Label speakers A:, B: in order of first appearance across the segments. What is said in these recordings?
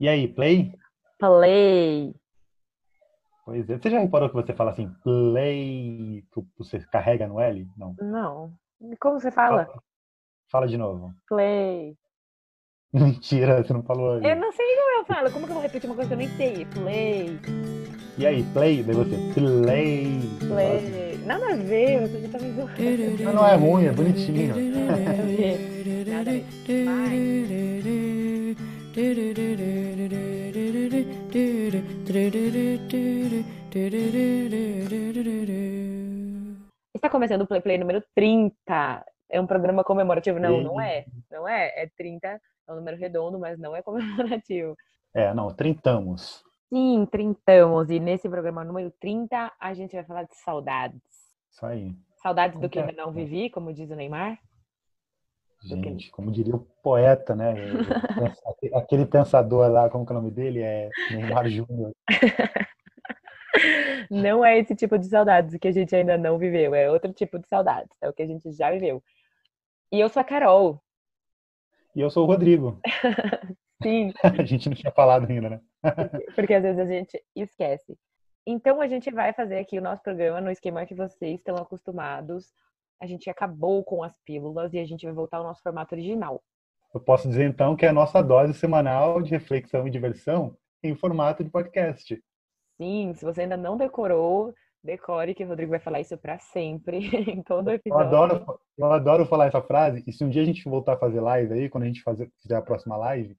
A: E aí, play?
B: Play.
A: Pois é. Você já reparou que você fala assim, play, que você carrega no L? Não.
B: Não. Como você fala?
A: Fala, fala de novo.
B: Play.
A: Mentira, você não falou.
B: Eu não sei como eu falo. Como que eu vou repetir uma coisa que eu nem sei? Play.
A: E aí, play? Daí você, play.
B: Play. Nada a ver, você já tá me zoando.
A: Mas não é ruim, é bonitinho.
B: Nada a ver. Nada a ver. Vai. Está começando o Play Play número 30. É um programa comemorativo? Não, não é. Não é. É 30, é um número redondo, mas não é comemorativo.
A: É, não, trintamos.
B: Sim, trintamos. E nesse programa número 30, a gente vai falar de saudades.
A: Isso aí.
B: Saudades do que ainda não vivi, como diz o Neymar.
A: Gente, como diria o poeta, né? Aquele pensador lá, como que é o nome dele? É Neymar Júnior.
B: Não é esse tipo de saudades que a gente ainda não viveu, é outro tipo de saudades, é o que a gente já viveu. E eu sou a Carol.
A: E eu sou o Rodrigo.
B: Sim,
A: A gente não tinha falado ainda, né?
B: porque às vezes a gente esquece. Então a gente vai fazer aqui o nosso programa no esquema que vocês estão acostumados. A gente acabou com as pílulas e a gente vai voltar ao nosso formato original.
A: Eu posso dizer então que é a nossa dose semanal de reflexão e diversão em formato de podcast.
B: Sim, se você ainda não decorou, decore que o Rodrigo vai falar isso pra sempre, em todo
A: Eu
B: episódio.
A: adoro, eu adoro falar essa frase, e se um dia a gente voltar a fazer live aí, quando a gente fazer, fizer a próxima live,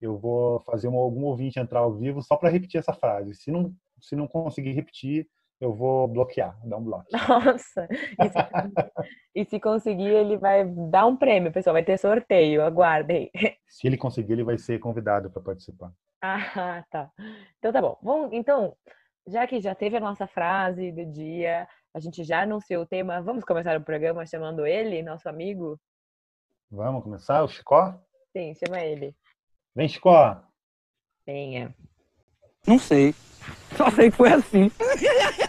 A: eu vou fazer um, algum ouvinte entrar ao vivo só para repetir essa frase. Se não, se não conseguir repetir, eu vou bloquear, dar um bloco.
B: Nossa! E se, e se conseguir, ele vai dar um prêmio, pessoal. Vai ter sorteio, aguardem.
A: Se ele conseguir, ele vai ser convidado para participar.
B: Ah, tá. Então tá bom. Vamos, então, já que já teve a nossa frase do dia, a gente já anunciou o tema, vamos começar o programa chamando ele, nosso amigo?
A: Vamos começar? O Chicó?
B: Sim, chama ele.
A: Vem, Chicó!
B: Venha.
C: Não sei. Só sei que foi assim.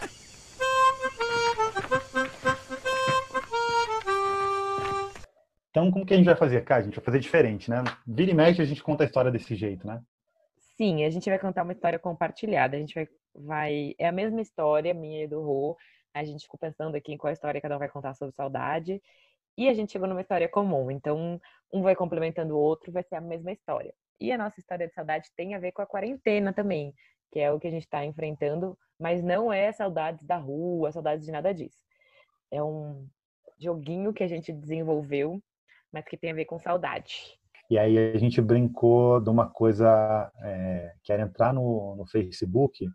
A: Então, como que a gente vai fazer? Cara, a gente vai fazer diferente, né? Vira e mexe, a gente conta a história desse jeito, né?
B: Sim, a gente vai contar uma história compartilhada. A gente vai, vai. É a mesma história, minha e do Rô. A gente ficou pensando aqui em qual história cada um vai contar sobre saudade. E a gente chegou numa história comum. Então, um vai complementando o outro, vai ser a mesma história. E a nossa história de saudade tem a ver com a quarentena também, que é o que a gente está enfrentando, mas não é saudades da rua, saudades de nada disso. É um joguinho que a gente desenvolveu, mas que tem a ver com saudade.
A: E aí a gente brincou de uma coisa é, que era entrar no, no Facebook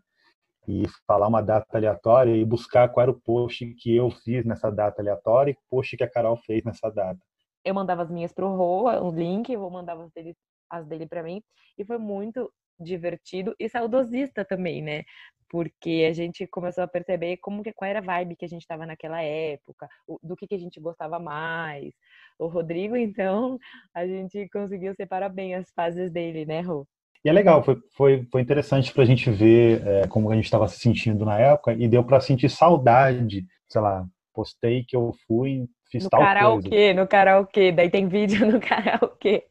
A: e falar uma data aleatória e buscar qual era o post que eu fiz nessa data aleatória e o post que a Carol fez nessa data.
B: eu mandava as minhas pro Rô, um link, eu mandava as dele, as dele para mim, e foi muito divertido e saudosista também, né? Porque a gente começou a perceber como que qual era a vibe que a gente estava naquela época, do que que a gente gostava mais. O Rodrigo, então, a gente conseguiu separar bem as fases dele, né, Rô?
A: E é legal, foi, foi, foi interessante para a gente ver é, como a gente estava se sentindo na época e deu para sentir saudade. Sei lá, postei que eu fui, fiz
B: No
A: tal coisa.
B: karaokê, no karaokê, daí tem vídeo no karaokê.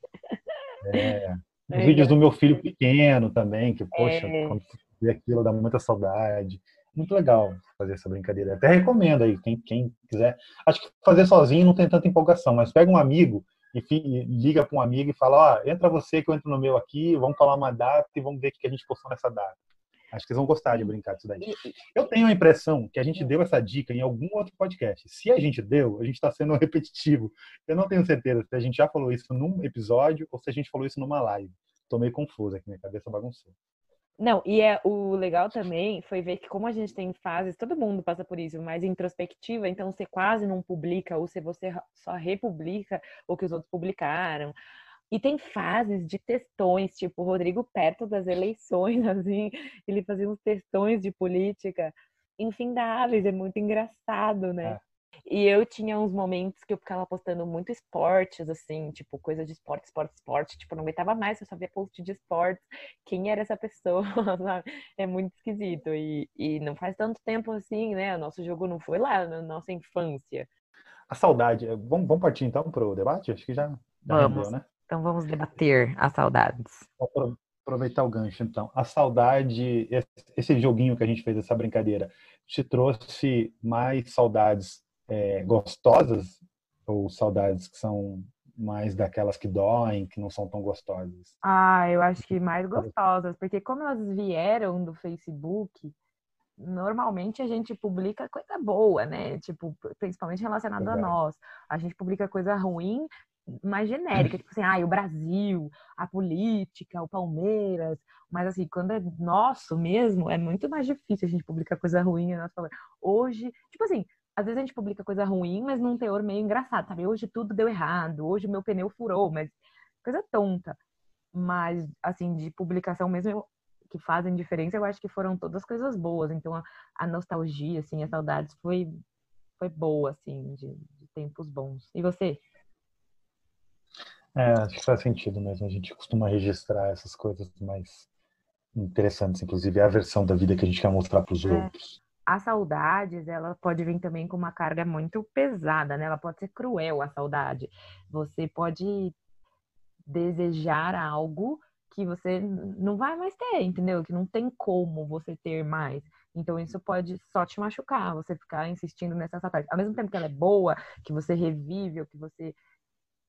A: É, os
B: É.
A: vídeos do meu filho pequeno também, que, poxa,
B: É.
A: quando vê aquilo dá muita saudade. Muito legal fazer essa brincadeira. Até recomendo aí, quem, quem quiser. Acho que fazer sozinho não tem tanta empolgação, mas pega um amigo e, e liga para um amigo e fala: Ó, entra você que eu entro no meu aqui, vamos falar uma data e vamos ver o que a gente postou nessa data. Acho que eles vão gostar de brincar disso daí. Eu tenho a impressão que a gente deu essa dica em algum outro podcast. Se a gente deu, a gente está sendo repetitivo. Eu não tenho certeza se a gente já falou isso num episódio ou se a gente falou isso numa live. Tô meio confuso aqui, minha cabeça bagunçou.
B: Não, e é o legal também foi ver que como a gente tem fases, todo mundo passa por isso, mais introspectiva, então você quase não publica, ou se você só republica o que os outros publicaram. E tem fases de textões, tipo o Rodrigo perto das eleições, assim, ele fazia uns textões de política infindáveis, é muito engraçado, né? E eu tinha uns momentos que eu ficava postando muito esportes, assim, tipo, coisa de esporte, esporte, esporte. Tipo, eu não aguentava mais, eu só via post de esportes. Quem era essa pessoa, sabe? É muito esquisito. E, e não faz tanto tempo assim, né? O nosso jogo não foi lá na nossa infância.
A: A saudade. é, Vamos, vamos partir então para o debate? Acho que já, já rendeu, né?
B: Então vamos debater as saudades.
A: Vou apro- aproveitar o gancho, então. A saudade, esse joguinho que a gente fez, essa brincadeira, te trouxe mais saudades é, gostosas ou saudades que são mais daquelas que doem, que não são tão gostosas?
B: Ah, eu acho que mais gostosas, porque como elas vieram do Facebook, normalmente a gente publica coisa boa, né? Tipo, principalmente relacionado a nós. A gente publica coisa ruim, mais genérica, tipo assim, ah, o Brasil, a política, o Palmeiras, mas assim, quando é nosso mesmo, é muito mais difícil a gente publicar coisa ruim. Hoje, tipo assim, às vezes a gente publica coisa ruim, mas num teor meio engraçado, sabe? Hoje tudo deu errado, hoje meu pneu furou, mas coisa tonta. Mas, assim, de publicação mesmo, eu, que fazem diferença, eu acho que foram todas coisas boas. Então, a, a nostalgia, assim, as saudades foi, foi boa, assim, de, de tempos bons. E você?
A: É, acho que faz sentido mesmo. A gente costuma registrar essas coisas mais interessantes, inclusive a versão da vida que a gente quer mostrar para os é. outros
B: as saudades, ela pode vir também com uma carga muito pesada, né? Ela pode ser cruel, a saudade. Você pode desejar algo que você não vai mais ter, entendeu? Que não tem como você ter mais. Então isso pode só te machucar, você ficar insistindo nessa saudade. Ao mesmo tempo que ela é boa, que você revive, ou que você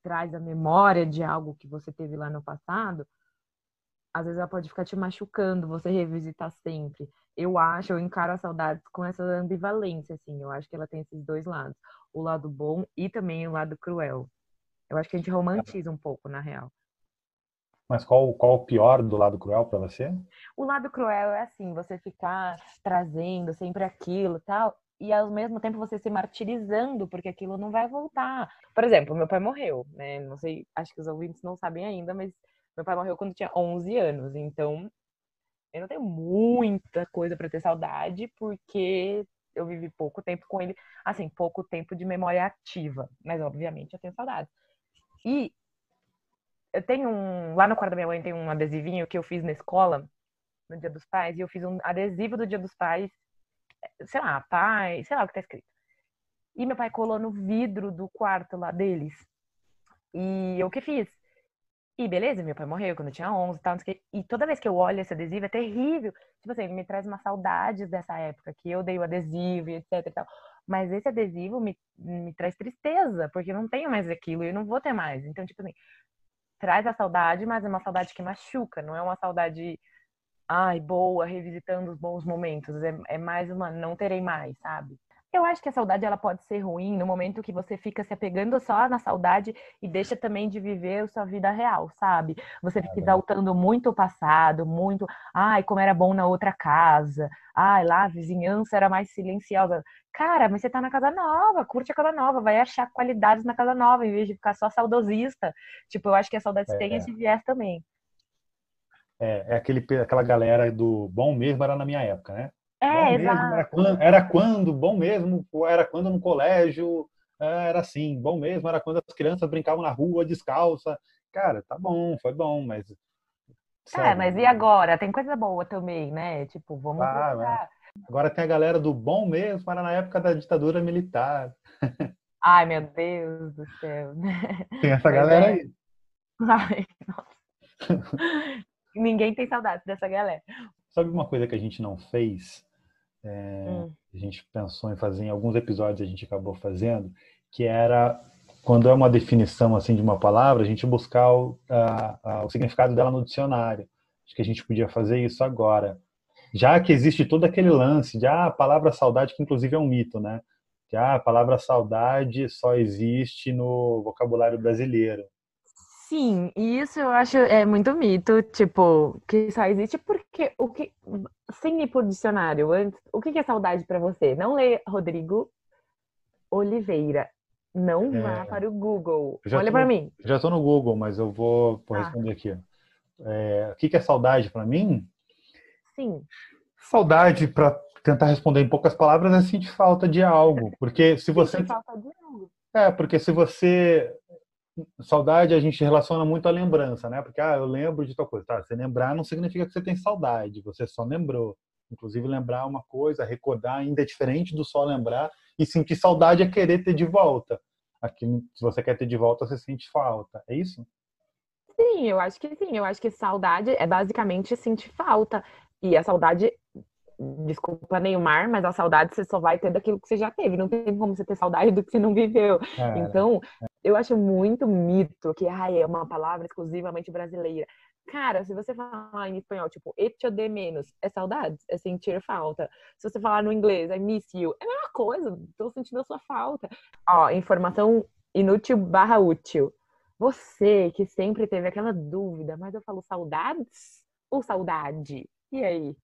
B: traz a memória de algo que você teve lá no passado, às vezes ela pode ficar te machucando, você revisitar sempre eu acho, eu encaro a saudade com essa ambivalência, assim. Eu acho que ela tem esses dois lados. O lado bom e também o lado cruel. Eu acho que a gente romantiza um pouco, na real.
A: Mas qual, qual o pior do lado cruel para você?
B: O lado cruel é assim, você ficar trazendo sempre aquilo tal, e ao mesmo tempo você se martirizando, porque aquilo não vai voltar. Por exemplo, meu pai morreu, né? Não sei, acho que os ouvintes não sabem ainda, mas meu pai morreu quando tinha 11 anos, então eu não tenho muita coisa para ter saudade, porque eu vivi pouco tempo com ele, assim, pouco tempo de memória ativa, mas obviamente eu tenho saudade. E eu tenho um, lá no quarto da minha mãe tem um adesivinho que eu fiz na escola, no Dia dos Pais, e eu fiz um adesivo do Dia dos Pais, sei lá, pai, sei lá o que tá escrito. E meu pai colou no vidro do quarto lá deles. E eu que fiz? E beleza, meu pai morreu quando eu tinha 11 e tal, e toda vez que eu olho esse adesivo é terrível. Tipo assim, me traz uma saudade dessa época, que eu dei o adesivo e etc e tal. Mas esse adesivo me, me traz tristeza, porque eu não tenho mais aquilo e eu não vou ter mais. Então, tipo assim, traz a saudade, mas é uma saudade que machuca, não é uma saudade, ai, boa, revisitando os bons momentos. É, é mais uma, não terei mais, sabe? Eu acho que a saudade ela pode ser ruim no momento que você fica se apegando só na saudade e deixa também de viver a sua vida real, sabe? Você fica exaltando muito o passado, muito, ai, como era bom na outra casa, ai, lá a vizinhança era mais silenciosa. Cara, mas você tá na casa nova, curte a casa nova, vai achar qualidades na casa nova, em vez de ficar só saudosista. Tipo, eu acho que a saudade é. tem esse viés também.
A: É, é aquele, aquela galera do bom mesmo era na minha época, né?
B: É, exato.
A: Era quando, era quando, bom mesmo, era quando no colégio é, era assim, bom mesmo, era quando as crianças brincavam na rua descalça. Cara, tá bom, foi bom, mas.
B: É, mas e agora? Tem coisa boa também, né? Tipo, vamos. Ah,
A: agora tem a galera do bom mesmo, era na época da ditadura militar.
B: Ai, meu Deus do céu.
A: Tem essa galera é. aí.
B: Ai, nossa. Ninguém tem saudade dessa galera.
A: Sabe uma coisa que a gente não fez? É, hum. A gente pensou em fazer em alguns episódios, a gente acabou fazendo, que era quando é uma definição assim de uma palavra, a gente buscar o, a, a, o significado dela no dicionário. Acho que a gente podia fazer isso agora. Já que existe todo aquele lance de ah, a palavra saudade, que inclusive é um mito, né? Que ah, a palavra saudade só existe no vocabulário brasileiro.
B: Sim, e isso eu acho é muito mito, tipo, que só existe porque o que sem ir por dicionário, antes, o que é saudade para você? Não lê Rodrigo Oliveira. Não é, vá para o Google. Olha para mim.
A: Já estou no Google, mas eu vou, vou ah. responder aqui. É, o que é saudade para mim?
B: Sim.
A: Saudade, para tentar responder em poucas palavras, é sentir falta de algo. Porque se você. Sentir falta de algo. É, porque se você saudade a gente relaciona muito à lembrança, né? Porque, ah, eu lembro de tal coisa. Tá, você lembrar não significa que você tem saudade, você só lembrou. Inclusive, lembrar uma coisa, recordar ainda é diferente do só lembrar. E sentir saudade é querer ter de volta. Aqui, se você quer ter de volta, você sente falta. É isso?
B: sim, eu acho que sim. Eu acho que saudade é basicamente sentir falta. E a saudade, desculpa Neymar, mas a saudade você só vai ter daquilo que você já teve. Não tem como você ter saudade do que você não viveu.
A: É,
B: Então, eu acho muito mito que ai, é uma palavra exclusivamente brasileira. Cara, se você falar em espanhol, tipo, echo de menos, é saudades, é sentir falta. Se você falar no inglês, I miss you, é a mesma coisa, tô sentindo a sua falta. Ó, informação inútil barra útil. Você que sempre teve aquela dúvida, mas eu falo saudades ou saudade? E aí?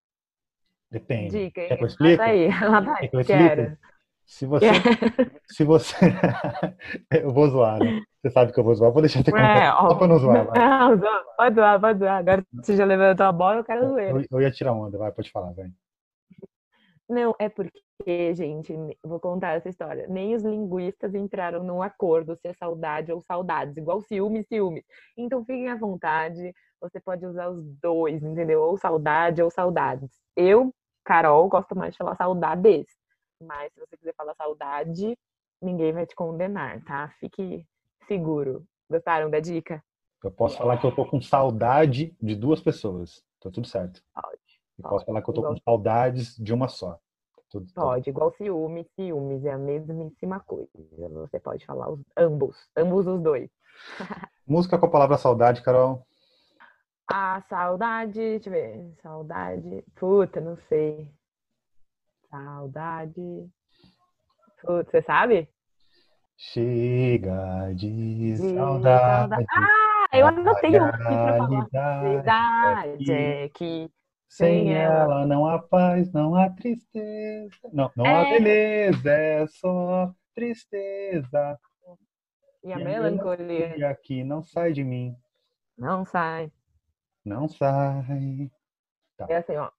A: Depende.
B: Dica, hein?
A: Quer que eu explique?
B: Daí, lá daí.
A: Quer que eu explique?
B: Quero.
A: Se você. se você. eu vou zoar, né? Você sabe que eu vou zoar, vou deixar contar.
B: É, ó,
A: Só pra não zoar, vai.
B: Não, pode zoar, pode zoar. Agora você já levantou a bola, eu quero zoeira.
A: Eu, eu ia tirar onda, vai, pode falar, vai.
B: Não, é porque, gente, vou contar essa história. Nem os linguistas entraram num acordo se é saudade ou saudades, igual ciúme e ciúmes. Então fiquem à vontade, você pode usar os dois, entendeu? Ou saudade ou saudades. Eu, Carol, gosto mais de falar saudades. Mas se você quiser falar saudade, ninguém vai te condenar, tá? Fique seguro. Gostaram da dica?
A: Eu posso falar que eu tô com saudade de duas pessoas. Tá tudo certo.
B: Pode.
A: E posso falar que eu tô com
B: Igual-
A: saudades de uma só. Tudo, tudo-
B: Pode, igual ciúme, ciúmes, é a mesmíssima coisa. Você pode falar os, ambos, ambos os dois.
A: Música com a palavra saudade, Carol.
B: Ah, saudade, deixa eu ver. Saudade. Puta, não sei. Saudade. Você sabe?
A: Chega de
B: De
A: saudade.
B: Ah, eu anotei um aqui pra falar. Verdade,
A: é
B: que.
A: Sem
B: ela.
A: ela não há paz, não há tristeza. Não, não há
B: É.
A: beleza, é só tristeza.
B: E a
A: E
B: melancolia
A: E aqui não sai de mim,
B: não sai.
A: não sai.
B: É assim, ó.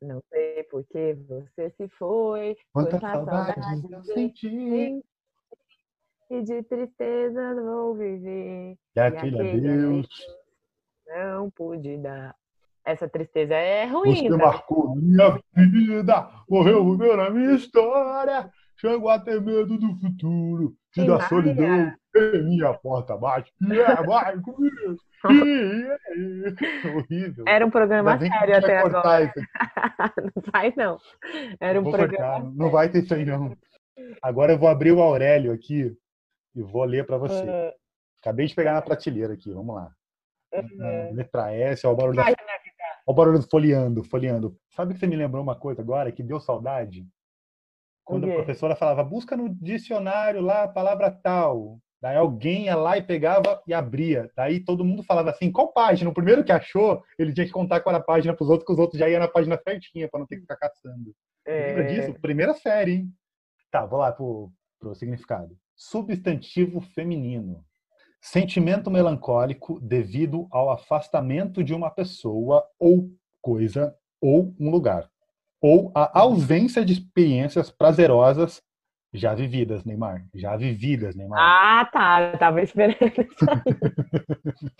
B: Não sei por que você se foi.
A: Quanta saudade
B: saudade
A: eu senti.
B: E de tristeza vou viver.
A: E aquele
B: aquele
A: adeus,
B: Não pude dar. Essa tristeza é ruim,
A: você
B: tá?
A: marcou minha vida, morreu viveu na minha história. Chego a ter medo do futuro, e
B: Tim
A: da solidão. Minha porta bate, é, vai comigo. Horrível.
B: Era um programa sério até agora. Não vai, não. Era um programa.
A: cortar, Não vai ter isso aí, não. Agora eu vou abrir o Aurélio aqui e vou ler para você.
B: Ah,
A: Acabei de pegar na prateleira aqui, vamos lá.
B: ah.
A: Letra S, ó, o barulho, da, ó, o barulho do folheando, folheando. Sabe que você me lembrou uma coisa agora que deu saudade? Quando a professora falava, busca no dicionário lá a palavra tal. Daí alguém ia lá e pegava e abria. Daí todo mundo falava assim, qual página? O primeiro que achou, ele tinha que contar qual era a página para os outros, que os outros já iam na página certinha, para não ter que ficar caçando. Lembra
B: É,
A: disso? Primeira série, hein? Tá, vou lá pro, pro significado. Substantivo feminino. Sentimento melancólico devido ao afastamento de uma pessoa ou coisa ou um lugar. Ou a ausência de experiências prazerosas já vividas, Neymar. Já vividas, Neymar.
B: Ah, tá. Eu tava esperando isso aí.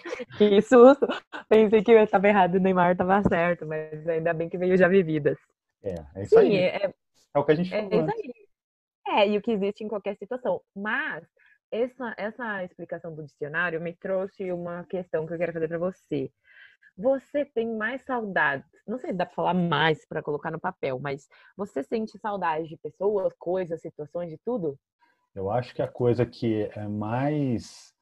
B: Que susto. Pensei que eu estava errado e o Neymar estava certo, mas ainda bem que veio já vividas.
A: É, é isso
B: Sim,
A: aí.
B: é,
A: É o que a gente
B: É
A: falou
B: isso
A: antes.
B: aí. É, e o que existe em qualquer situação. Mas essa, essa explicação do dicionário me trouxe uma questão que eu quero fazer para você. Você tem mais saudades? Não sei se dá para falar mais para colocar no papel, mas você sente saudade de pessoas, coisas, situações, de tudo?
A: Eu acho que a coisa que é mais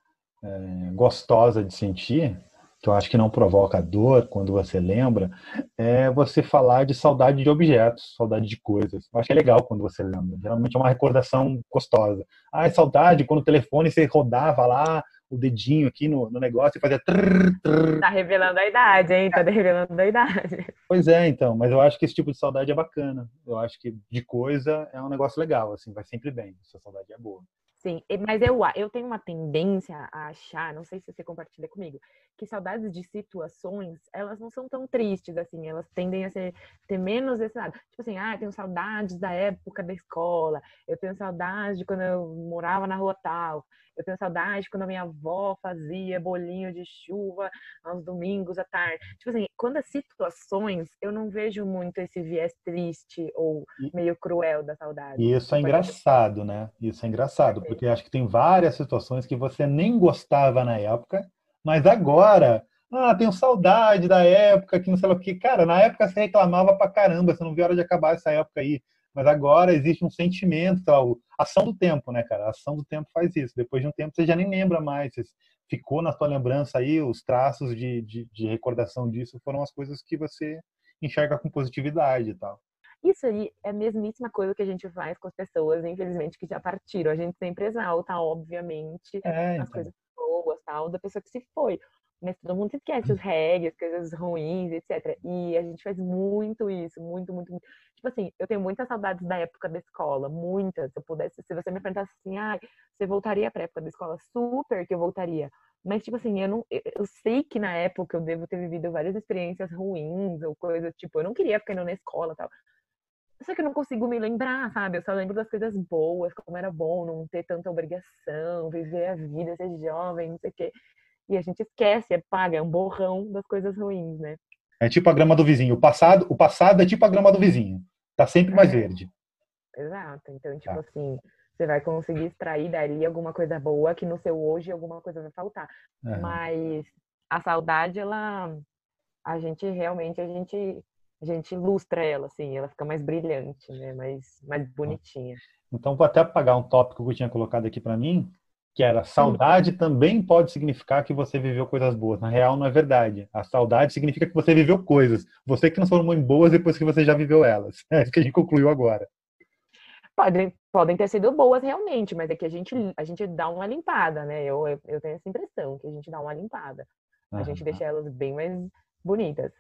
A: é, gostosa de sentir, que eu acho que não provoca dor quando você lembra, é você falar de saudade de objetos, saudade de coisas. Eu acho que é legal quando você lembra. Geralmente é uma recordação gostosa. Ah, é saudade quando o telefone você rodava lá o dedinho aqui no, no negócio e fazia trrr, trrr.
B: Tá revelando a idade, hein? Tá revelando a idade.
A: Pois é, então, mas eu acho que esse tipo de saudade é bacana. Eu acho que de coisa é um negócio legal, assim, vai sempre bem. Essa saudade é boa.
B: Sim, mas eu, eu tenho uma tendência a achar, não sei se você compartilha comigo, que saudades de situações, elas não são tão tristes assim, elas tendem a ser, ter menos esse lado. Tipo assim, ah, eu tenho saudades da época da escola, eu tenho saudade de quando eu morava na rua tal, eu tenho saudade quando a minha avó fazia bolinho de chuva aos domingos à tarde. Tipo assim, quando as situações, eu não vejo muito esse viés triste ou meio cruel da saudade.
A: E isso é
B: Pode-
A: engraçado, né? Isso é engraçado, porque acho que tem várias situações que você nem gostava na época, Mas agora, ah, tenho saudade da época que não sei o que. Cara, na época você reclamava pra caramba, você não viu a hora de acabar essa época aí. Mas agora existe um sentimento, tal, ação do tempo, né, cara? A ação do tempo faz isso. Depois de um tempo você já nem lembra mais. Ficou na tua lembrança aí, os traços de, de, de recordação disso foram as coisas que você enxerga com positividade e tal.
B: Isso aí é a mesmíssima coisa que a gente faz com as pessoas, infelizmente, que já partiram. A gente sempre exalta, obviamente,
A: é,
B: então. as coisas boas, tal, da pessoa que se foi. Mas todo mundo esquece os reggae, as coisas ruins, etc. E a gente faz muito isso, muito, muito, muito. Tipo assim, eu tenho muitas saudades da época da escola, muitas. Se eu pudesse, se você me perguntasse assim, ah, você voltaria pra época da escola? Super que eu voltaria. Mas, tipo assim, eu, não, eu sei que na época eu devo ter vivido várias experiências ruins ou coisas, tipo, eu não queria ficar indo na escola tal. Só que eu não consigo me lembrar, sabe? Eu só lembro das coisas boas, como era bom não ter tanta obrigação, viver a vida, ser jovem, não sei o quê. E a gente esquece, é paga, é um borrão das coisas ruins, né?
A: É tipo a grama do vizinho. O passado, o passado é tipo a grama do vizinho. Tá sempre mais é. verde.
B: Exato. Então, tipo tá. assim, você vai conseguir extrair dali alguma coisa boa que no seu hoje alguma coisa vai faltar. Mas a saudade, ela a gente realmente a gente a gente ilustra ela, assim, ela fica mais brilhante, né? Mais, mais bonitinha.
A: Então, vou até apagar um tópico que eu tinha colocado aqui para mim, que era saudade também pode significar que você viveu coisas boas. Na real, não é verdade. A saudade significa que você viveu coisas. Você que transformou em boas depois que você já viveu elas. É isso que a gente concluiu agora.
B: Podem, podem ter sido boas realmente, mas é que a gente, a gente dá uma limpada, né? Eu, eu tenho essa impressão que a gente dá uma limpada. A gente deixa elas bem mais bonitas.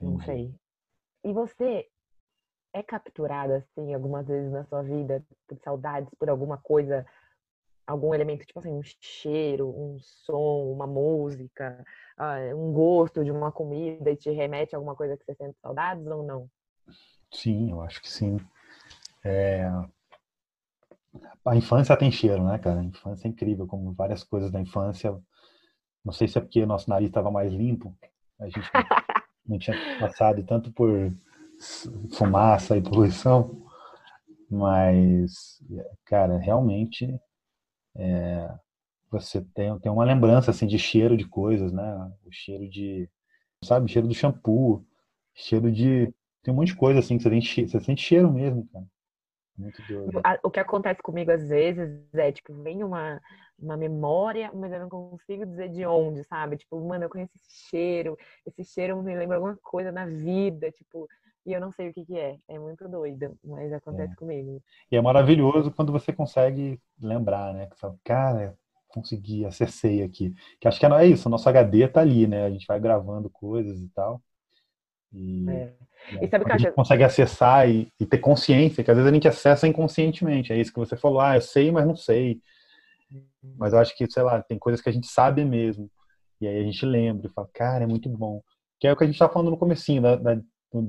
B: Não sei. E você é capturado, assim, algumas vezes na sua vida por saudades, por alguma coisa, algum elemento, tipo assim, um cheiro, um som, uma música, uh, um gosto de uma comida e te remete a alguma coisa que você sente saudades ou não?
A: Sim, eu acho que sim. É... A infância tem cheiro, né, cara? A infância é incrível, como várias coisas da infância. Não sei se é porque nosso nariz estava mais limpo, a gente não tinha passado tanto por fumaça e poluição, mas, cara, realmente é, você tem, tem uma lembrança assim de cheiro de coisas, né? O cheiro de, sabe, cheiro do shampoo, cheiro de tem um monte de coisa assim que você sente, você sente cheiro mesmo, cara. Muito doido.
B: O que acontece comigo às vezes é, tipo, vem uma, uma memória, mas eu não consigo dizer de onde, sabe? Tipo, mano, eu conheço esse cheiro, esse cheiro me lembra alguma coisa na vida, tipo, e eu não sei o que que é. É muito doido, mas acontece é. comigo.
A: E é maravilhoso quando você consegue lembrar, né? Que você fala, cara, consegui, acessei aqui. Que acho que é isso, o nosso HD tá ali, né? A gente vai gravando coisas e tal. E, é. e sabe que a gente consegue acessar e, e, ter consciência, que às vezes a gente acessa inconscientemente. É isso que você falou, ah, eu sei, mas não sei. Mas eu acho que, sei lá, tem coisas que a gente sabe mesmo. E aí a gente lembra e fala, cara, é muito bom. Que é o que a gente está falando no comecinho, da, da,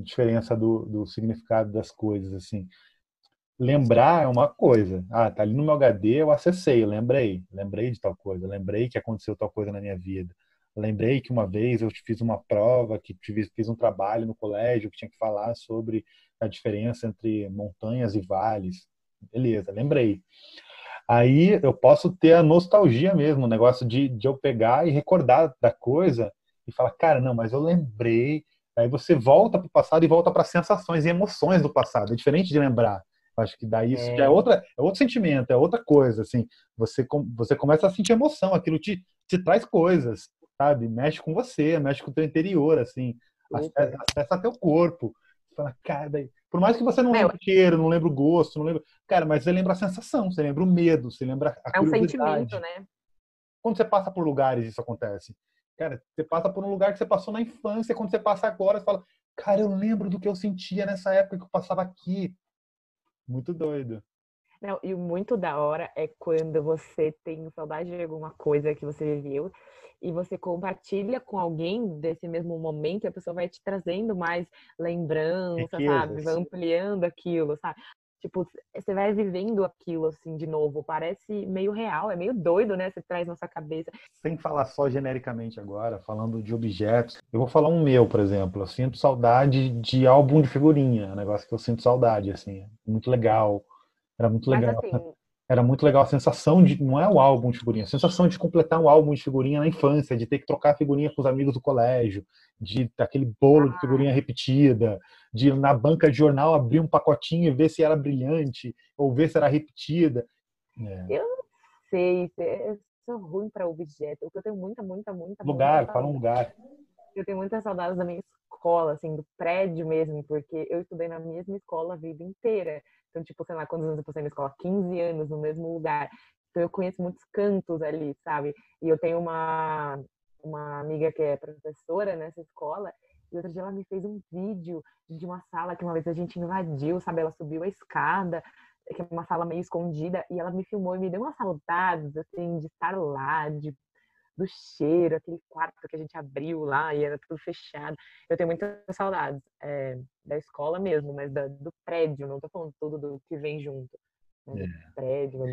A: diferença do, do significado das coisas, assim. Lembrar é uma coisa. Ah, tá ali no meu HD, eu acessei, eu lembrei. Lembrei de tal coisa, lembrei que aconteceu tal coisa na minha vida. Lembrei que uma vez eu fiz uma prova, que fiz um trabalho no colégio que tinha que falar sobre a diferença entre montanhas e vales. Beleza, lembrei. Aí eu posso ter a nostalgia mesmo, o negócio de, de eu pegar e recordar da coisa e falar, cara, não, mas eu lembrei. Aí você volta para o passado e volta para sensações e emoções do passado. É diferente de lembrar. Acho que daí isso é. já é outra, é outro sentimento, é outra coisa, assim. Você você começa a sentir emoção, aquilo te, te traz coisas, sabe? Mexe com você, mexe com o teu interior, assim, acessa, acessa teu corpo. Você fala, cara, por mais que você não lembre o cheiro, não lembre o gosto, não lembra, cara, mas você lembra a sensação, você lembra o medo, você lembra a É um sentimento, né? Quando você passa por lugares, isso acontece. Cara, você passa por um lugar que você passou na infância, quando você passa agora, você fala, cara, eu lembro do que eu sentia nessa época que eu passava aqui. Muito doido.
B: Não, e muito da hora é quando você tem saudade de alguma coisa que você viveu e você compartilha com alguém desse mesmo momento, e a pessoa vai te trazendo mais lembrança, sabe? Vai ampliando aquilo, sabe? Tipo, você vai vivendo aquilo assim de novo. Parece meio real, é meio doido, né? Você traz na sua cabeça.
A: Sem falar só genericamente agora, falando de objetos. Eu vou falar um meu, por exemplo. Eu sinto saudade de álbum de figurinha. É um negócio que eu sinto saudade, assim. Muito legal. Era muito legal. Mas, assim, era muito legal a sensação de, não é o álbum de figurinha, a sensação de completar um álbum de figurinha na infância, de ter que trocar figurinha com os amigos do colégio, de aquele bolo de figurinha repetida, de ir na banca de jornal abrir um pacotinho e ver se era brilhante, ou ver se era repetida.
B: É. Eu não sei, eu sou ruim para objeto, eu tenho muita, muita, muita.
A: Lugar,
B: muita
A: fala um lugar.
B: Eu tenho muitas saudades da minha escola, assim, do prédio mesmo, porque eu estudei na mesma escola a vida inteira. Então, tipo, sei lá, quantos anos eu passei na escola? 15 anos no mesmo lugar. Então, eu conheço muitos cantos ali, sabe? E eu tenho uma, uma amiga que é professora nessa escola, e outro dia ela me fez um vídeo de uma sala que uma vez a gente invadiu, sabe? Ela subiu a escada, que é uma sala meio escondida, e ela me filmou e me deu umas saudades, assim, de estar lá, de do cheiro, aquele quarto que a gente abriu lá e era tudo fechado. Eu tenho muitas saudades é, da escola mesmo, mas da, do prédio, não tô falando tudo do que vem junto. Né? É. prédio,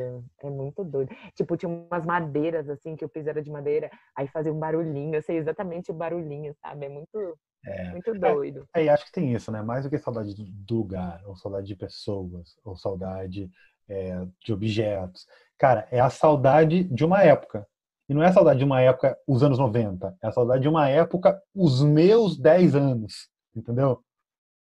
B: é muito doido. Tipo, tinha umas madeiras, assim, que eu fiz era de madeira, aí fazia um barulhinho, eu sei exatamente o barulhinho, sabe? É muito, é. muito é, doido.
A: É, e acho que tem isso, né? Mais do que saudade do lugar, ou saudade de pessoas, ou saudade é, de objetos. Cara, é a saudade de uma época. E não é saudade de uma época, os anos 90. É a saudade de uma época, os meus 10 anos. Entendeu?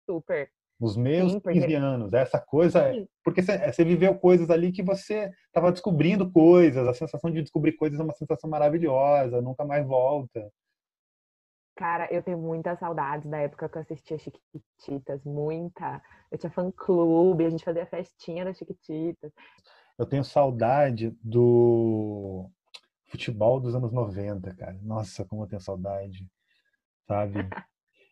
B: Super.
A: Os meus Sim, porque... 15 anos. Essa coisa. É Sim. Porque você viveu coisas ali que você estava descobrindo coisas. A sensação de descobrir coisas é uma sensação maravilhosa. Nunca mais volta.
B: Cara, eu tenho muitas saudades da época que eu assistia Chiquititas, muita. Eu tinha fã-clube, a gente fazia festinha das Chiquititas.
A: Eu tenho saudade do futebol dos anos 90, cara. Nossa, como eu tenho saudade, sabe?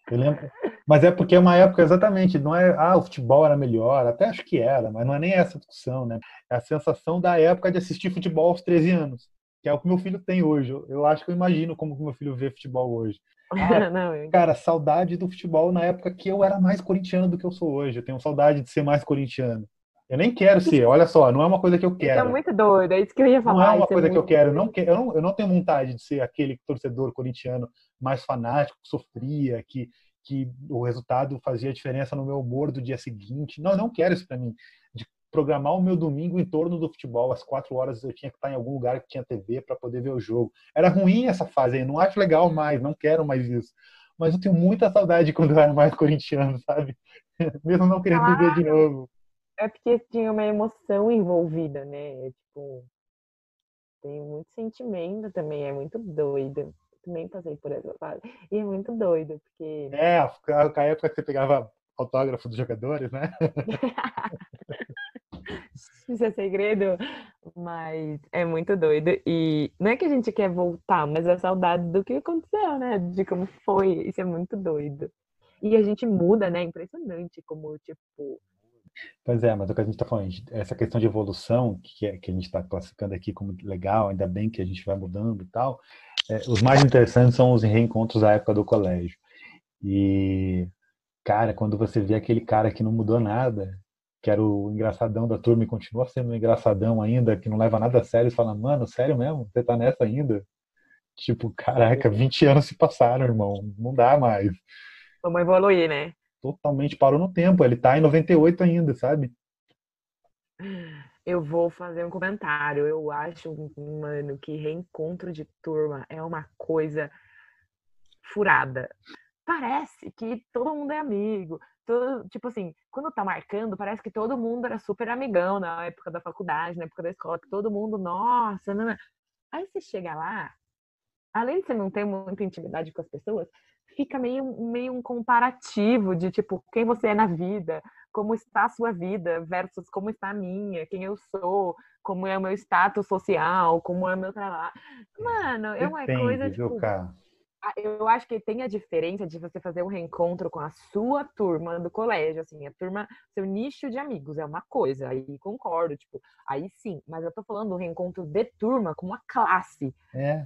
A: Eu lembro, mas é porque é uma época exatamente, não é, ah, o futebol era melhor, até acho que era, mas não é nem essa discussão, né? É a sensação da época de assistir futebol aos 13 anos, que é o que meu filho tem hoje. Eu acho que eu imagino como que meu filho vê futebol hoje. Ah, não, cara, saudade do futebol na época que eu era mais corintiano do que eu sou hoje. Eu tenho saudade de ser mais corintiano. Eu nem quero ser, olha só, não é uma coisa que eu quero.
B: Isso é muito doido, é isso que eu ia falar.
A: Não é uma coisa é que eu quero. Não, eu, não, eu não tenho vontade de ser aquele torcedor corintiano mais fanático, que sofria, que, que o resultado fazia diferença no meu humor do dia seguinte. Não, eu não quero isso para mim. De programar o meu domingo em torno do futebol, às quatro horas eu tinha que estar em algum lugar que tinha TV para poder ver o jogo. Era ruim essa fase aí, não acho legal mais, não quero mais isso. Mas eu tenho muita saudade quando eu era mais corintiano, sabe? Mesmo não querendo ah. viver de novo.
B: É porque tinha uma emoção envolvida, né? Tipo, tem muito sentimento também, é muito doido. Também passei por essa fase. E é muito doido, porque.
A: É, a época que você pegava autógrafo dos jogadores, né?
B: Isso é segredo, mas é muito doido. E não é que a gente quer voltar, mas é saudade do que aconteceu, né? De como foi. Isso é muito doido. E a gente muda, né? Impressionante como, tipo,
A: Pois é, mas o que a gente está falando, essa questão de evolução, que, é, que a gente está classificando aqui como legal, ainda bem que a gente vai mudando e tal, é, os mais interessantes são os reencontros da época do colégio. E, cara, quando você vê aquele cara que não mudou nada, que era o engraçadão da turma e continua sendo um engraçadão ainda, que não leva nada a sério, e fala, mano, sério mesmo? Você tá nessa ainda? Tipo, caraca, 20 anos se passaram, irmão, não dá mais.
B: Vamos evoluir, né?
A: Totalmente parou no tempo. Ele tá em 98 ainda, sabe?
B: Eu vou fazer um comentário. Eu acho, mano, que reencontro de turma é uma coisa furada. Parece que todo mundo é amigo. Todo, tipo assim, quando tá marcando, parece que todo mundo era super amigão na época da faculdade, na época da escola, que todo mundo, nossa, não, não. Aí você chega lá, além de você não ter muita intimidade com as pessoas, fica meio, meio um comparativo de tipo quem você é na vida, como está a sua vida versus como está a minha, quem eu sou, como é o meu status social, como é o meu trabalho. Mano, é uma Depende, coisa tipo, eu acho que tem a diferença de você fazer um reencontro com a sua turma do colégio, assim, a turma, seu nicho de amigos é uma coisa, aí concordo, tipo, aí sim, mas eu tô falando do reencontro de turma com uma classe.
A: É.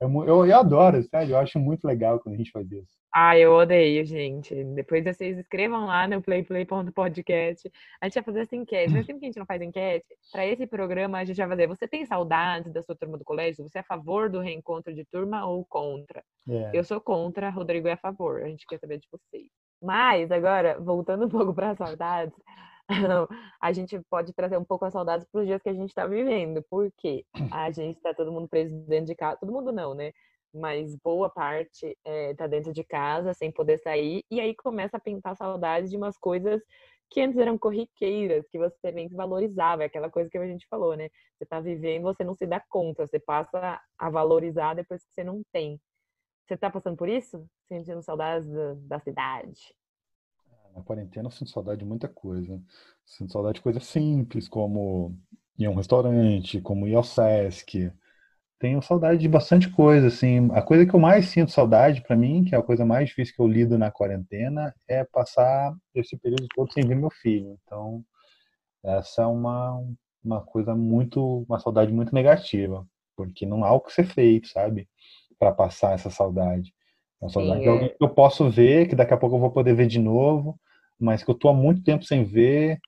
A: Eu, eu, eu, adoro, sério, eu acho muito legal quando a gente faz isso.
B: Ah, eu odeio, gente. Depois vocês escrevam lá no playplay.podcast. A gente vai fazer essa enquete. Mas sempre que a gente não faz enquete, para esse programa a gente vai fazer. Você tem saudades da sua turma do colégio? Você é a favor do reencontro de turma ou contra? É. Eu sou contra, Rodrigo é a favor. A gente quer saber de vocês. Mas, agora, voltando um pouco para saudades, a gente pode trazer um pouco as saudades para os dias que a gente está vivendo, porque a gente está todo mundo preso dentro de casa, todo mundo não, né? Mas boa parte está dentro de casa, sem poder sair, e aí começa a pintar saudades de umas coisas que antes eram corriqueiras, que você nem valorizava, é aquela coisa que a gente falou, né? Você está vivendo, você não se dá conta, você passa a valorizar depois que você não tem. Você está passando por isso? Sentindo saudades da, da cidade?
A: Na quarentena eu sinto saudade de muita coisa. Sinto saudade de coisas simples, como ir a um restaurante, como ir ao Sesc. Tenho saudade de bastante coisa, assim. A coisa que eu mais sinto saudade para mim, que é a coisa mais difícil que eu lido na quarentena, é passar esse período todo sem ver meu filho. Então, essa é uma, uma coisa muito, uma saudade muito negativa, porque não há o que ser feito, sabe? Para passar essa saudade. Saudade Sim, de alguém é. que eu posso ver, que daqui a pouco eu vou poder ver de novo, mas que eu tô há muito tempo sem ver.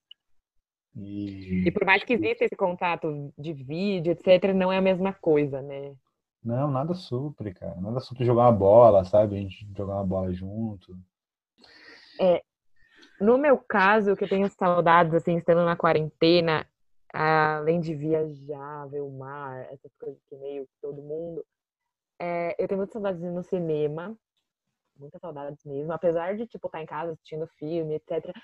B: E, e por mais que exista esse contato de vídeo, etc., não é a mesma coisa, né?
A: Não, nada supre, cara. Nada supre jogar uma bola, sabe? A gente jogar uma bola junto.
B: É, no meu caso, que eu tenho saudades, assim, estando na quarentena, além de viajar, ver o mar, essas coisas que meio todo mundo, é, eu tenho muitas saudades de ir no cinema, muitas saudades mesmo, apesar de, tipo, estar em casa assistindo filme, etc.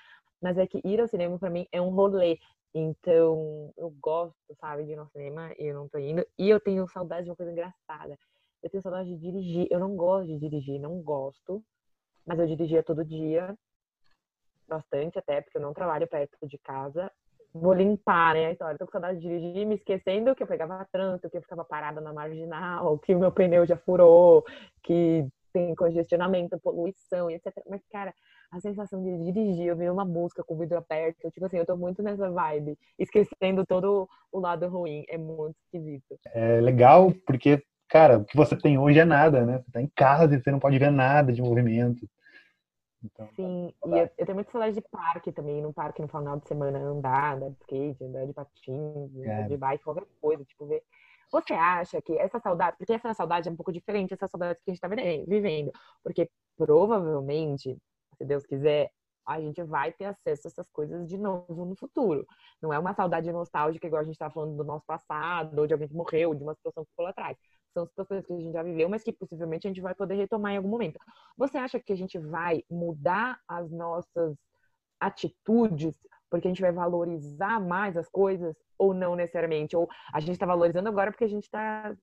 B: Mas é que ir ao cinema, para mim, é um rolê. Então, eu gosto, sabe, de ir ao cinema e eu não tô indo. E eu tenho saudade de uma coisa engraçada. Eu tenho saudade de dirigir. Eu não gosto de dirigir, não gosto. Mas eu dirigia todo dia. Bastante até, porque eu não trabalho perto de casa. Vou limpar, né, a história. Tô com saudade de dirigir, me esquecendo que eu pegava trânsito, que eu ficava parada na marginal, que o meu pneu já furou, que tem congestionamento, poluição, etc. Mas, cara, a sensação de dirigir, ouvir uma música com o vidro aberto, tipo assim, eu tô muito nessa vibe, esquecendo todo o lado ruim, é muito esquisito.
A: É legal porque, cara, o que você tem hoje é nada, né? Você tá em casa e você não pode ver nada de movimento.
B: Então, Sim, tá e eu, eu, tenho muita saudade de parque também, no parque no final de semana andar, andar de skate, andar de patins, é. de bike, qualquer coisa, tipo, ver você acha que essa saudade, porque essa saudade é um pouco diferente dessa saudade que a gente está vivendo, porque provavelmente, se Deus quiser, a gente vai ter acesso a essas coisas de novo no futuro. Não é uma saudade nostálgica igual a gente está falando do nosso passado, ou de alguém que morreu, de uma situação que ficou lá atrás. São situações que a gente já viveu, mas que possivelmente a gente vai poder retomar em algum momento. Você acha que a gente vai mudar as nossas atitudes porque a gente vai valorizar mais as coisas ou não necessariamente? Ou a gente está valorizando agora porque a gente está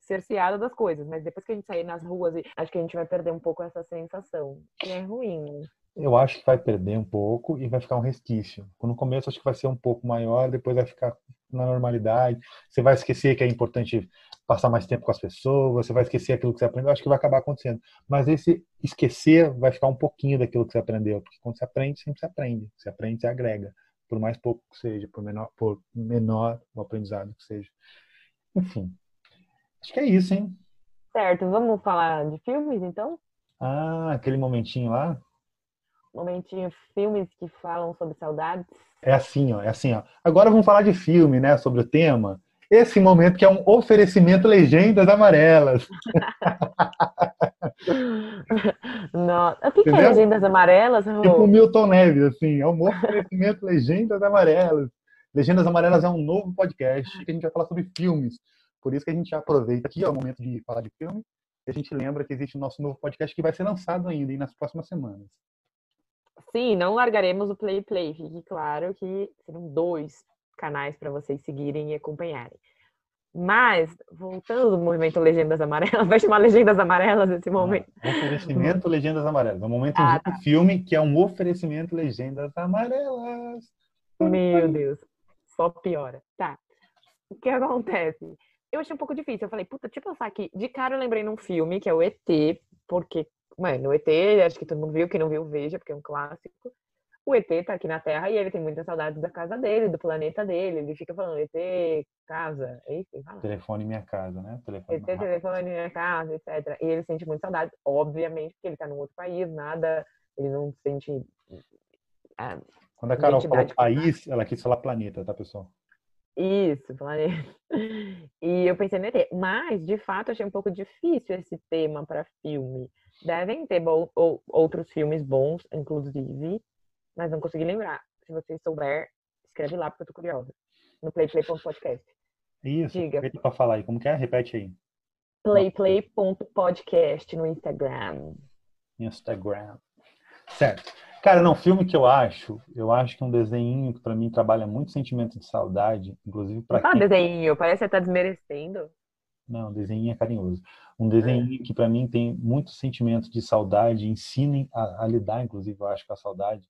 B: cerceada das coisas, mas depois que a gente sair nas ruas, acho que a gente vai perder um pouco essa sensação. que é ruim.
A: Eu acho que vai perder um pouco e vai ficar um resquício. No começo acho que vai ser um pouco maior, depois vai ficar na normalidade. Você vai esquecer que é importante passar mais tempo com as pessoas, você vai esquecer aquilo que você aprendeu, acho que vai acabar acontecendo. Mas esse esquecer vai ficar um pouquinho daquilo que você aprendeu, porque quando você aprende, sempre se aprende. Você aprende, você agrega, por mais pouco que seja, por menor, por menor o aprendizado que seja. Enfim, acho que é isso, hein?
B: Certo, vamos falar de filmes, então?
A: Ah, aquele momentinho lá?
B: Momentinho, filmes que falam sobre saudades.
A: É assim, ó, é assim, ó. Agora vamos falar de filme, né, sobre o tema esse momento que é um oferecimento legendas amarelas.
B: Nossa, o que, que é legendas amarelas?
A: Tipo Milton Neves, assim, é um oferecimento legendas amarelas. Legendas Amarelas é um novo podcast que a gente vai falar sobre filmes. Por isso que a gente aproveita aqui, é o momento de falar de filme, e a gente lembra que existe o nosso novo podcast que vai ser lançado ainda nas próximas semanas.
B: Sim, não largaremos o Play Play. Fique claro que serão dois canais para vocês seguirem e acompanharem. Mas, voltando do movimento Legendas Amarelas, vai chamar Legendas Amarelas esse momento.
A: Ah, oferecimento Legendas Amarelas. É um momento ah, tá. filme que é um oferecimento Legendas Amarelas.
B: Meu Deus, só piora. Tá. O que acontece? Eu achei um pouco difícil. Eu falei, puta, deixa eu pensar aqui. De cara eu lembrei num filme que é o ET, porque, mano, o ET, acho que todo mundo viu, quem não viu, veja, porque é um clássico o ET tá aqui na Terra e ele tem muita saudade da casa dele, do planeta dele. Ele fica falando, ET, casa, isso?
A: Fala. Telefone minha casa, né?
B: Telefone ET, telefone minha casa, etc. E ele sente muita saudade, obviamente, porque ele tá num outro país, nada, ele não sente.
A: Ah, Quando a Carol falou país, ela quis falar planeta, tá, pessoal?
B: Isso, planeta. E eu pensei no ET. Mas, de fato, achei um pouco difícil esse tema para filme. Devem ter outros filmes bons, inclusive, mas não consegui lembrar. se você souber, escreve lá porque eu tô curiosa. No playplay.podcast.
A: Isso,
B: Diga.
A: aproveita pra falar aí. Como que é? Repete aí.
B: playplay.podcast no Instagram.
A: Instagram. Certo. Cara, não, filme que eu acho, eu acho que é um desenho que pra mim trabalha muito sentimento de saudade, inclusive
B: fala
A: quem...
B: desenho, parece que você tá desmerecendo.
A: Não, desenho é carinhoso. Um desenho que pra mim tem muito sentimento de saudade, ensina a, a lidar, inclusive, eu acho, com a saudade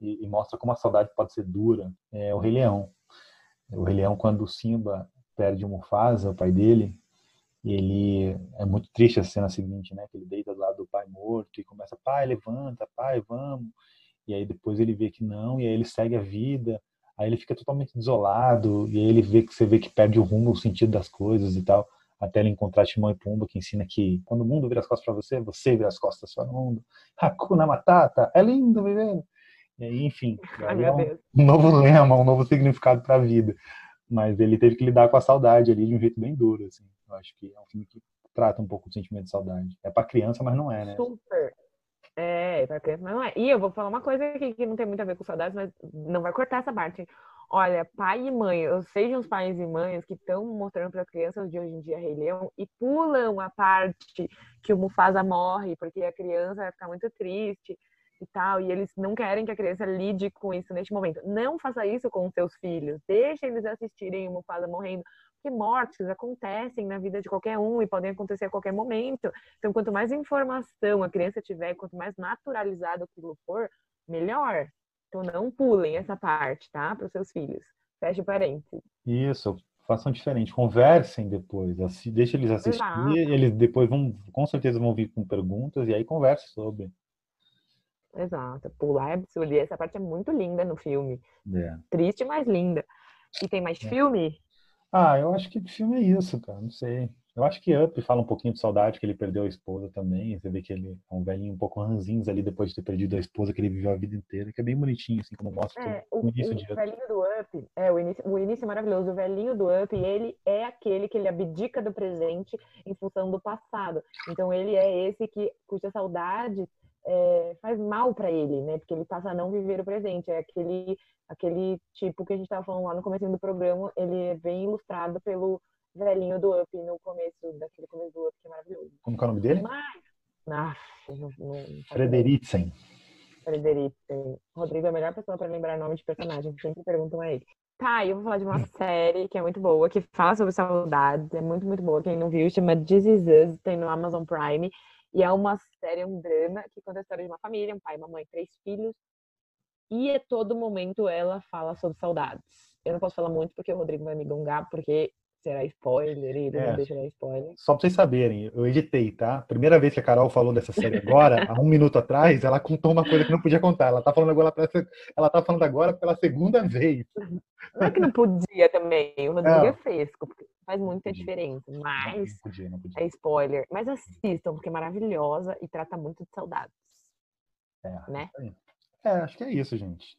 A: e, e mostra como a saudade pode ser dura. É o Rei Leão. O Rei Leão, quando o Simba perde o Mufasa, o pai dele, ele é muito triste a cena seguinte, né? Que ele deita do lado do pai morto e começa, pai, levanta, pai, vamos. E aí depois ele vê que não, e aí ele segue a vida. Aí ele fica totalmente desolado, e aí ele vê que você vê que perde o rumo, o sentido das coisas e tal, até ele encontrar Timão e Pumba, que ensina que quando o mundo vira as costas para você, você vira as costas para o mundo. Hakuna Matata, é lindo viver. Aí, enfim,
B: Ai,
A: é um, novo lema, um novo significado para a vida. Mas ele teve que lidar com a saudade ali de um jeito bem duro, assim. Eu acho que é um filme que trata um pouco do sentimento de saudade. É para criança, mas não é, né?
B: Super. É, pra criança, mas não é. E eu vou falar uma coisa aqui que não tem muito a ver com saudades, mas não vai cortar essa parte. Olha, pai e mãe, eu sejam os pais e mães que estão mostrando para as crianças de hoje em dia Rei Leão e pulam a parte que o Mufasa morre, porque a criança vai ficar muito triste e tal, e eles não querem que a criança lide com isso neste momento. Não faça isso com os seus filhos. Deixa eles assistirem o Mufasa morrendo, porque mortes acontecem na vida de qualquer um e podem acontecer a qualquer momento. Então, quanto mais informação a criança tiver, quanto mais naturalizado aquilo for, melhor. Então, não pulem essa parte, tá? Para os seus filhos. Feche parênteses.
A: Isso, façam diferente. Conversem depois. Assi deixa eles assistir,
B: Exato.
A: eles depois vão, com certeza vão vir com perguntas, e aí converse sobre.
B: Exato. Pular é absurdo. E essa parte é muito linda no filme.
A: É.
B: Triste, mas linda. E tem mais
A: É.
B: filme?
A: Ah, eu acho que filme é isso, cara. Não sei. Eu acho que Up fala um pouquinho de saudade, que ele perdeu a esposa também. Você vê que ele é um velhinho um pouco ranzinhos ali depois de ter perdido a esposa que ele viveu a vida inteira, que é bem bonitinho, assim, como mostra
B: É,
A: o,
B: o,
A: início
B: o
A: de Up.
B: velhinho do Up, é, o início, o início é maravilhoso. O velhinho do Up, ele é aquele que ele abdica do presente em função do passado. Então, ele é esse que, cuja saudade é, faz mal para ele, né? Porque ele passa a não viver o presente. É aquele, aquele tipo que a gente estava falando lá no começo do programa, ele é bem ilustrado pelo velhinho do Up no começo, daquele começo do Up, que é maravilhoso.
A: Como que é o nome dele?
B: Mas, ah, não, não, não
A: Frederitzen.
B: Frederico. Rodrigo é a melhor pessoa para lembrar nome de personagem. Sempre perguntam a ele. Tá, eu vou falar de uma série que é muito boa, que fala sobre saudades. É muito, muito boa. Quem não viu, chama This Is Us, tem no Amazon Prime. E é uma série, um drama, que conta a história de uma família, um pai, uma mãe, três filhos. E a todo momento ela fala sobre saudades. Eu não posso falar muito porque o Rodrigo vai me gongar, porque será spoiler e ele
A: É.
B: não deixará spoiler.
A: Só pra vocês saberem, eu editei, tá? Primeira vez que a Carol falou dessa série agora, há um minuto atrás, ela contou uma coisa que não podia contar. Ela tá falando agora, ela tá falando agora pela segunda vez.
B: Não é que não podia também, o Rodrigo
A: Não.
B: é fresco, porque faz muita diferença. Mas
A: Não podia, não podia.
B: é spoiler. Mas assistam, porque é maravilhosa e trata muito de saudades.
A: É,
B: né?
A: É, acho que é isso, gente.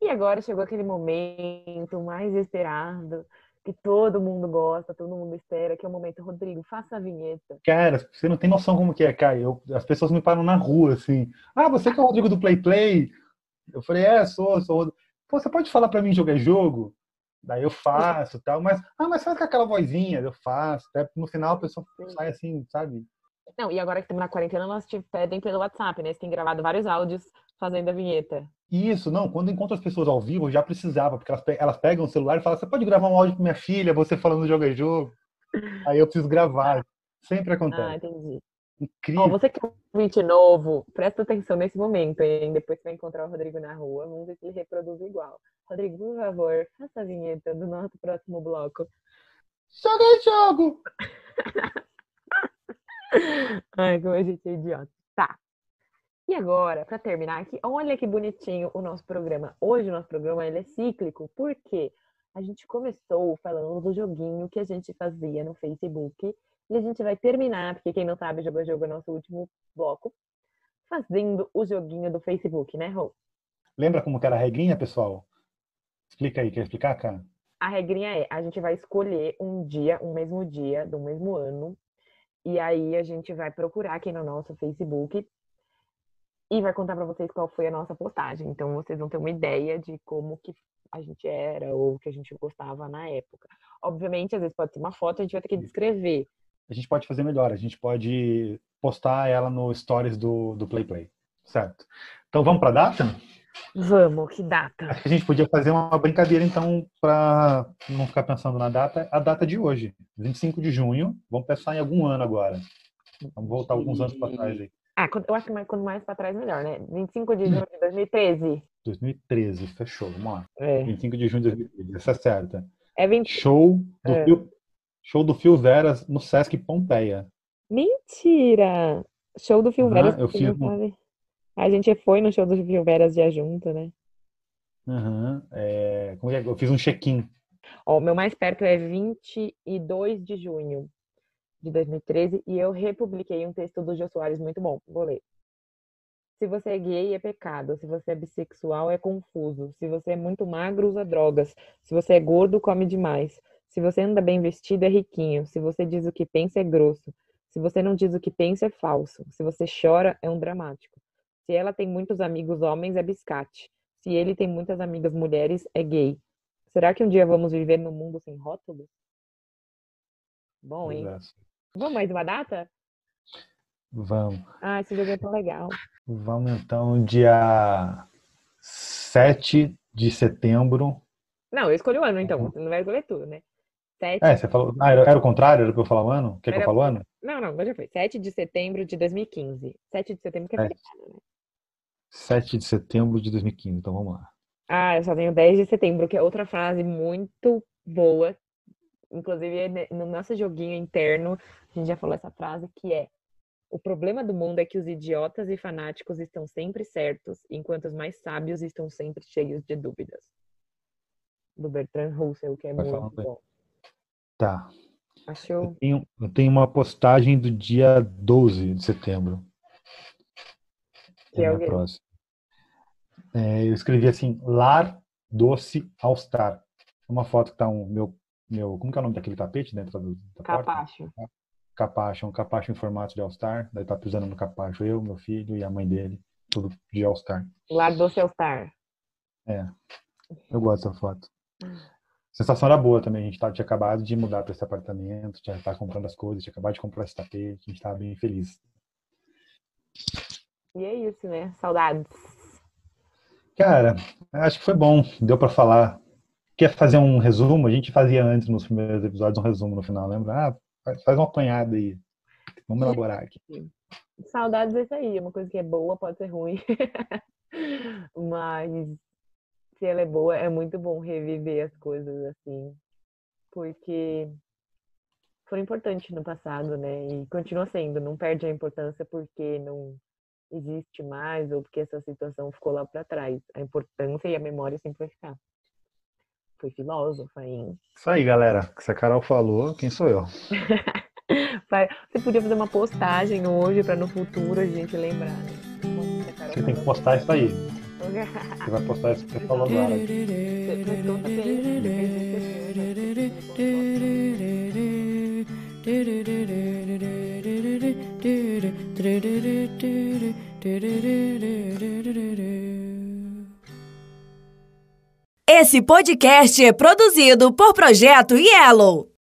B: E agora chegou aquele momento mais esperado, que todo mundo gosta, todo mundo espera, que é o momento, Rodrigo, faça a vinheta.
A: Cara, você não tem noção como que é. Eu, as pessoas me param na rua, assim. Ah, você que é o Rodrigo do Play Play? Eu falei, é, sou, sou. o Rodrigo." Pô, você pode falar pra mim jogar jogo? Daí eu faço tal, mas, ah, mas faz com aquela vozinha, eu faço. Até no final a pessoa sai assim, sabe?
B: Não, e agora que estamos na quarentena, elas te pedem pelo WhatsApp, né? Você tem gravado vários áudios fazendo a vinheta.
A: Isso, não, quando encontro as pessoas ao vivo, eu já precisava, porque elas, pe- elas pegam o celular e falam, você pode gravar um áudio pra minha filha, você falando joga jogo? Aí eu preciso gravar. Sempre
B: Ah,
A: acontece.
B: entendi.
A: Incrível.
B: Você que é um ouvinte novo, presta atenção nesse momento, hein? Depois você vai encontrar o Rodrigo na rua, vamos ver se ele reproduz igual. Rodrigo, por favor, faça a vinheta do nosso próximo bloco.
A: Joga jogo!
B: Ai, como a gente é idiota. Tá. E agora, para terminar aqui, olha que bonitinho o nosso programa. Hoje o nosso programa ele é cíclico, porque a gente começou falando do joguinho que a gente fazia no Facebook. E a gente vai terminar, porque quem não sabe, Jogo Jogo é o nosso último bloco, fazendo o joguinho do Facebook, né, Rô?
A: Lembra como que era a regrinha, pessoal? Explica aí, quer explicar, cara?
B: A regrinha é, a gente vai escolher um dia, um mesmo dia do mesmo ano, e aí a gente vai procurar aqui no nosso Facebook e vai contar para vocês qual foi a nossa postagem. Então vocês vão ter uma ideia de como que a gente era ou que a gente gostava na época. Obviamente, às vezes pode ser uma foto, a gente vai ter que descrever.
A: A gente pode fazer melhor, a gente pode postar ela no stories do, do Play Play, certo? Então vamos para a data?
B: Vamos, que data?
A: Acho que a gente podia fazer uma brincadeira, então, para não ficar pensando na data, a data de hoje, 25 de junho. Vamos pensar em algum ano agora. Vamos voltar alguns anos para trás aí.
B: Ah, eu acho que quanto mais para trás, melhor, né? 25 de junho de 2013.
A: 2013, fechou, vamos lá.
B: É.
A: 25 de junho de 2013, essa é certa.
B: É 20...
A: Show do,
B: É.
A: Fio, show do Fio Veras no Sesc Pompeia.
B: Mentira! Show do Fio
A: Aham,
B: Veras.
A: eu fiz um-.
B: A gente foi no show do Fio Veras já junto, né?
A: Aham, é, como é que- eu fiz um check-in.
B: Ó, o meu mais perto é 22 de junho de 2013 e eu republiquei um texto do Jô Soares muito bom. Vou ler. Se você é gay, é pecado. Se você é bissexual, é confuso. Se você é muito magro, usa drogas. Se você é gordo, come demais. Se você anda bem vestido, é riquinho. Se você diz o que pensa, é grosso. Se você não diz o que pensa, é falso. Se você chora, é um dramático. Se ela tem muitos amigos homens, é biscate. Se ele tem muitas amigas mulheres, é gay. Será que um dia vamos viver num mundo sem rótulos? Bom, hein? Vamos mais uma data?
A: Vamos.
B: Ah, esse jogo é tão legal.
A: Vamos então, dia 7 de setembro.
B: Não, eu escolhi o ano, então. Você não vai escolher tudo, né? Sete...
A: É, você falou. Ah, era, era o contrário? Era pra eu falar o ano? Quer que eu
B: Era-
A: fale o ano?
B: Não, não, agora já foi. 7 de setembro de 2015. 7 de setembro que é
A: Sete.
B: feriado, né?
A: 7 de setembro de 2015. Então vamos lá.
B: Ah, eu só tenho 10 de setembro, que é outra frase muito boa. Inclusive, no nosso joguinho interno, a gente já falou essa frase, que é o problema do mundo é que os idiotas e fanáticos estão sempre certos, enquanto os mais sábios estão sempre cheios de dúvidas. Do Bertrand Russell, que é
A: Vai
B: muito bom.
A: Tá. Eu
B: Achou?
A: tenho, eu tenho uma postagem do dia 12 de setembro.
B: Que é
A: a
B: o
A: próxima. É, eu escrevi assim, Lar Doce All Star. Uma foto que tá um meu, meu. Como que é o nome daquele tapete dentro do, da porta?
B: Capacho.
A: Capacho, um capacho em formato de All Star. Daí tá pisando no capacho eu, meu filho e a mãe dele. Tudo de All Star.
B: Lar Doce All Star.
A: Eu gosto dessa foto. A sensação era boa também. A gente tava, tinha acabado de mudar para esse apartamento, já estava comprando as coisas, tinha acabado de comprar esse tapete, a gente estava bem feliz.
B: E é isso, né? Saudades.
A: Cara, acho que foi bom, deu para falar. Quer fazer um resumo? A gente fazia antes nos primeiros episódios um resumo no final, lembra? Ah, faz- uma apanhada aí. Vamos elaborar aqui.
B: Saudades é isso aí. Uma coisa que é boa pode ser ruim. Mas se ela é boa, é muito bom reviver as coisas assim. Porque foram importantes no passado, né? E continua sendo. Não perde a importância porque não existe mais ou porque essa situação ficou lá para trás. A importância e a memória sempre vai ficar. Foi filósofa, hein?
A: Isso aí, galera. Se a Carol falou, quem sou eu?
B: Você podia fazer uma postagem hoje para no futuro a gente lembrar. né?
A: Você tem que postar isso aí.
B: Você
A: Você vai postar isso que você falou agora.
B: prestou
D: Esse podcast é produzido por Projeto Yellow.